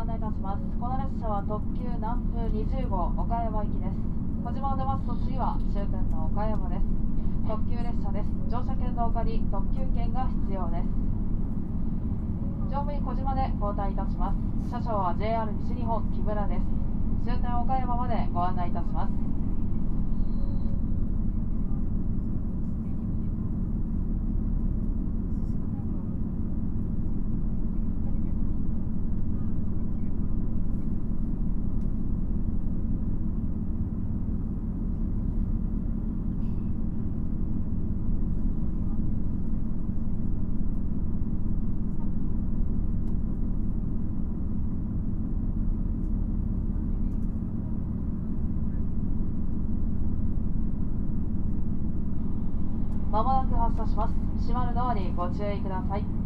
案内いたします。この列車は特急南風20号岡山行きです。小島を出ますと次は終点の岡山です。特急列車です乗車券のお借り特急券が必要です。乗務員小島で交代いたします。車掌は JR 西日本木村です。終点岡山までご案内いたします。まもなく発車します。閉まるドアにご注意ください。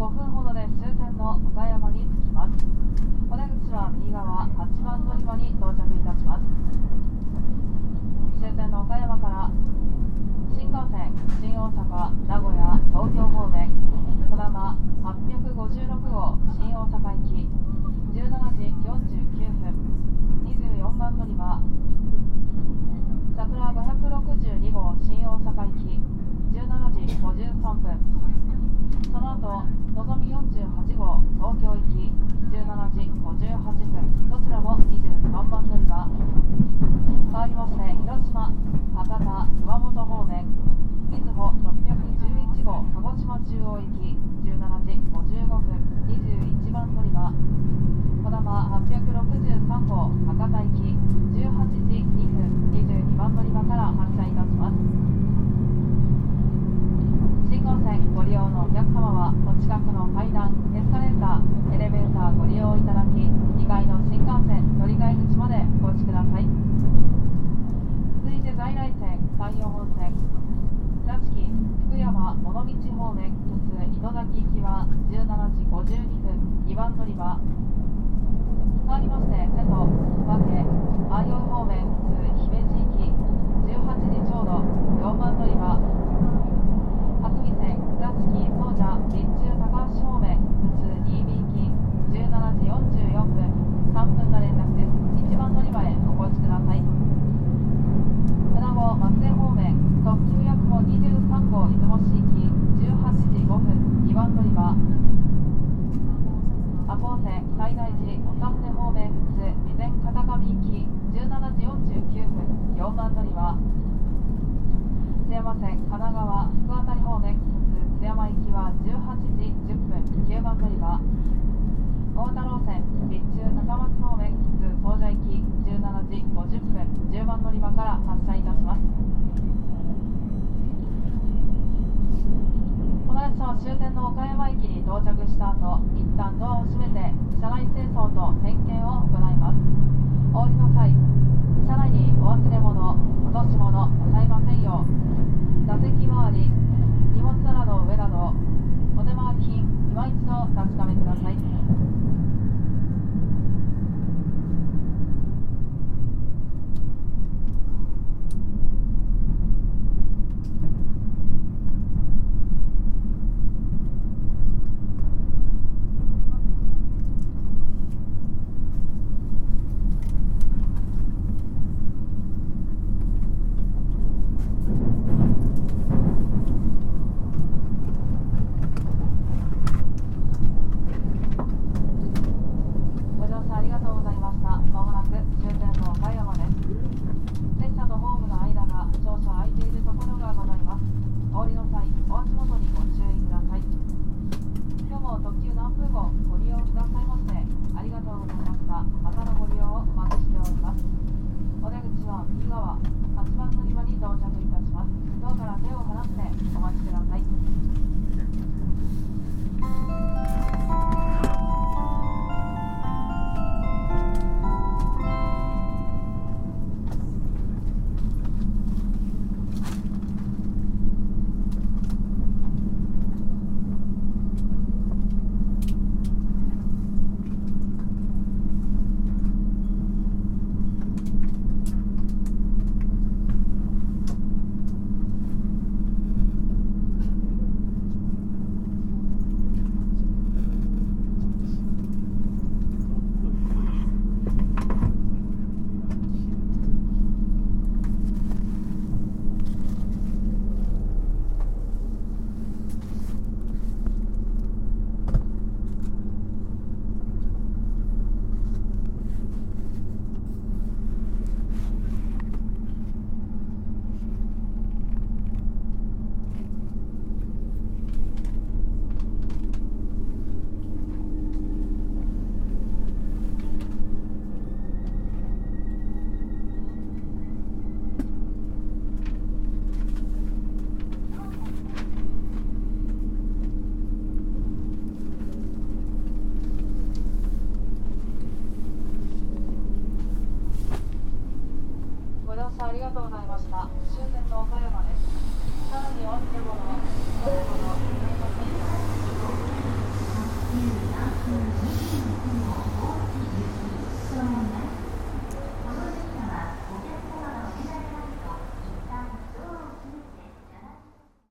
5分ほどで終点の岡山に山駅に到着した後一旦ドアを閉めて車内清掃と点検を行います。お降りの際車内にお忘れ物落とし物ございませんよう座席周り荷物などの上などお手回り品今一度お確かめください。